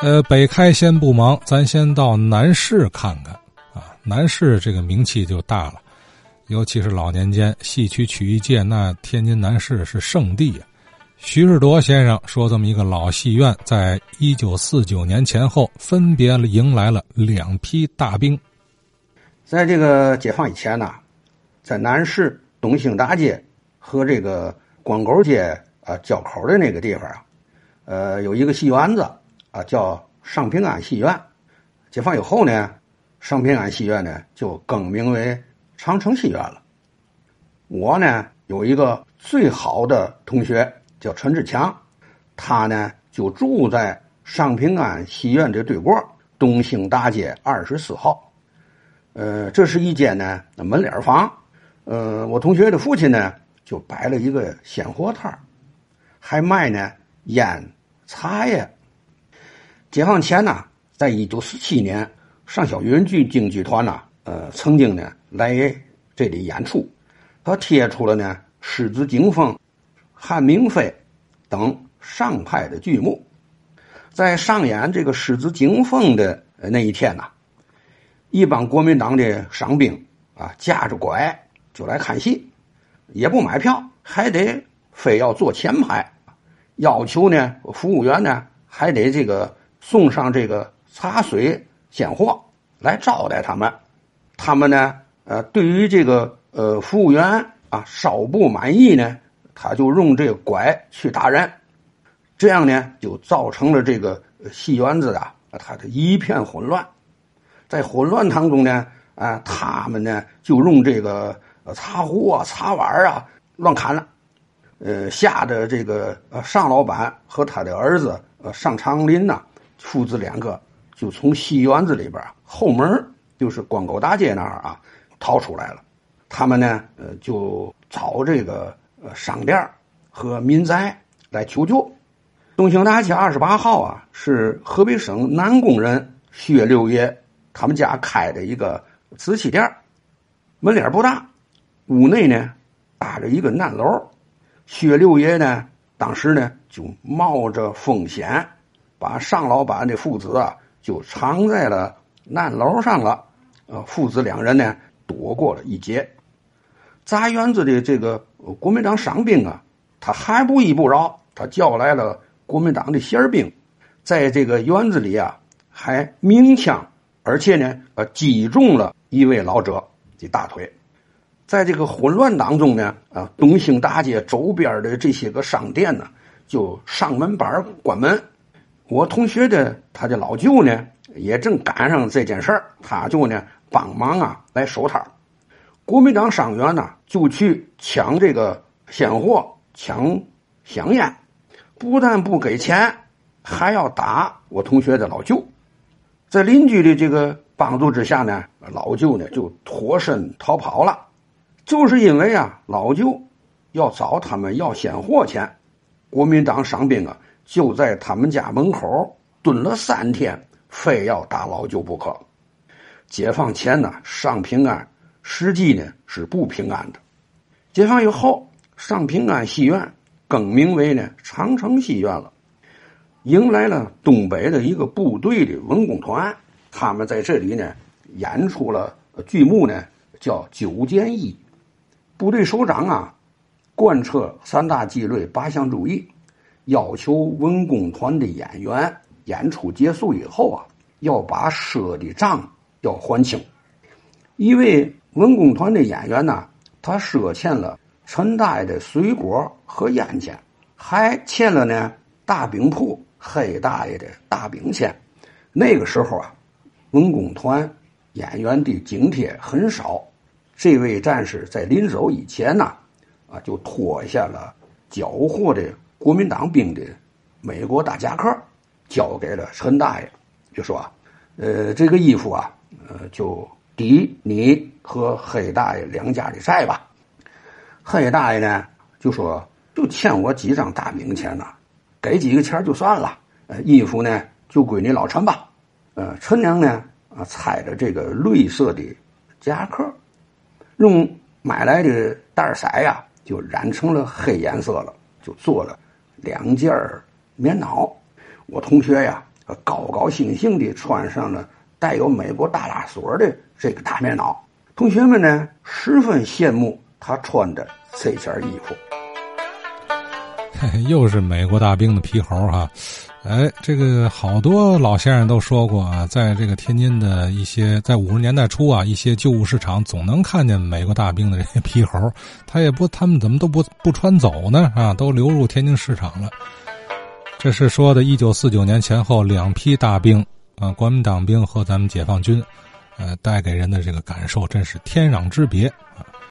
呃，北开先不忙，咱先到南市看看啊。南市这个名气就大了，尤其是老年间戏曲曲艺界，那天津南市是圣地啊。徐世铎先生说，这么一个老戏院，在一九四九年前后，分别迎来了两批大兵。在这个解放以前呢，在南市东兴大街和这个光沟街啊交口的那个地方啊，呃，有一个戏园子。啊，叫上平安戏院。解放以后呢，上平安戏院呢就更名为长城戏院了。我呢有一个最好的同学叫陈志强，他呢就住在上平安戏院的对过，东兴大街二十四号。呃，这是一间呢门脸房。呃，我同学的父亲呢就摆了一个鲜货摊还卖呢烟茶叶。解放前呢，在一九四七年，上小云剧京剧团呢，呃，曾经呢来这里演出，他贴出了呢《狮子惊风》《汉明妃》等上派的剧目。在上演这个《狮子惊风》的那一天呐，一帮国民党的伤兵啊，架着拐就来看戏，也不买票，还得非要坐前排，要求呢服务员呢还得这个。送上这个茶水鲜货来招待他们，他们呢，呃，对于这个呃服务员啊稍不满意呢，他就用这个拐去打人，这样呢就造成了这个戏园子啊，他的一片混乱。在混乱当中呢，啊，他们呢就用这个茶壶啊、茶碗啊乱砍了，呃，吓得这个呃尚老板和他的儿子呃尚长林呐。父子两个就从戏园子里边后门，就是光沟大街那儿啊，逃出来了。他们呢，呃，就找这个呃商店和民宅来求救。东兴大街二十八号啊，是河北省南宫人薛六爷他们家开的一个瓷器店门脸不大，屋内呢搭着一个南楼。薛六爷呢，当时呢就冒着风险。把尚老板的父子啊，就藏在了南楼上了。呃，父子两人呢，躲过了一劫。砸园子的这个国民党伤兵啊，他还不依不饶，他叫来了国民党的宪兵，在这个园子里啊，还鸣枪，而且呢，呃，击中了一位老者的大腿。在这个混乱当中呢，啊，东兴大街周边的这些个商店呢，就上门板关门。我同学的他的老舅呢，也正赶上这件事儿，他就呢帮忙啊来收摊国民党伤员呢就去抢这个鲜货、抢香烟，不但不给钱，还要打我同学的老舅。在邻居的这个帮助之下呢，老舅呢就脱身逃跑了。就是因为啊，老舅要找他们要鲜货钱，国民党伤兵啊。就在他们家门口蹲了三天，非要打老舅不可。解放前呢，上平安，实际呢是不平安的。解放以后，上平安戏院更名为呢长城戏院了，迎来了东北的一个部队的文工团，他们在这里呢演出了剧目呢，叫《九剑一》。部队首长啊，贯彻三大纪律八项注意。要求文工团的演员演出结束以后啊，要把赊的账要还清。一位文工团的演员呢，他赊欠了陈大爷的水果和烟钱，还欠了呢大饼铺黑大爷的大饼钱。那个时候啊，文工团演员的津贴很少。这位战士在临走以前呢，啊，就脱下了缴获的。国民党兵的美国大夹克交给了陈大爷，就说：“呃，这个衣服啊，呃，就抵你和黑大爷两家的债吧。”黑大爷呢就说：“就欠我几张大饼钱呢，给几个钱就算了。呃，衣服呢就归你老陈吧。”呃，陈娘呢啊，踩着这个绿色的夹克，用买来的带色呀，就染成了黑颜色了，就做了。两件棉袄，我同学呀高高兴兴的穿上了带有美国大拉锁的这个大棉袄。同学们呢，十分羡慕他穿的这件衣服。又是美国大兵的皮猴哈，哎，这个好多老先生都说过啊，在这个天津的一些在五十年代初啊，一些旧物市场总能看见美国大兵的这些皮猴，他也不，他们怎么都不不穿走呢？啊，都流入天津市场了。这是说的1949年前后两批大兵啊，国民党兵和咱们解放军，呃，带给人的这个感受真是天壤之别啊。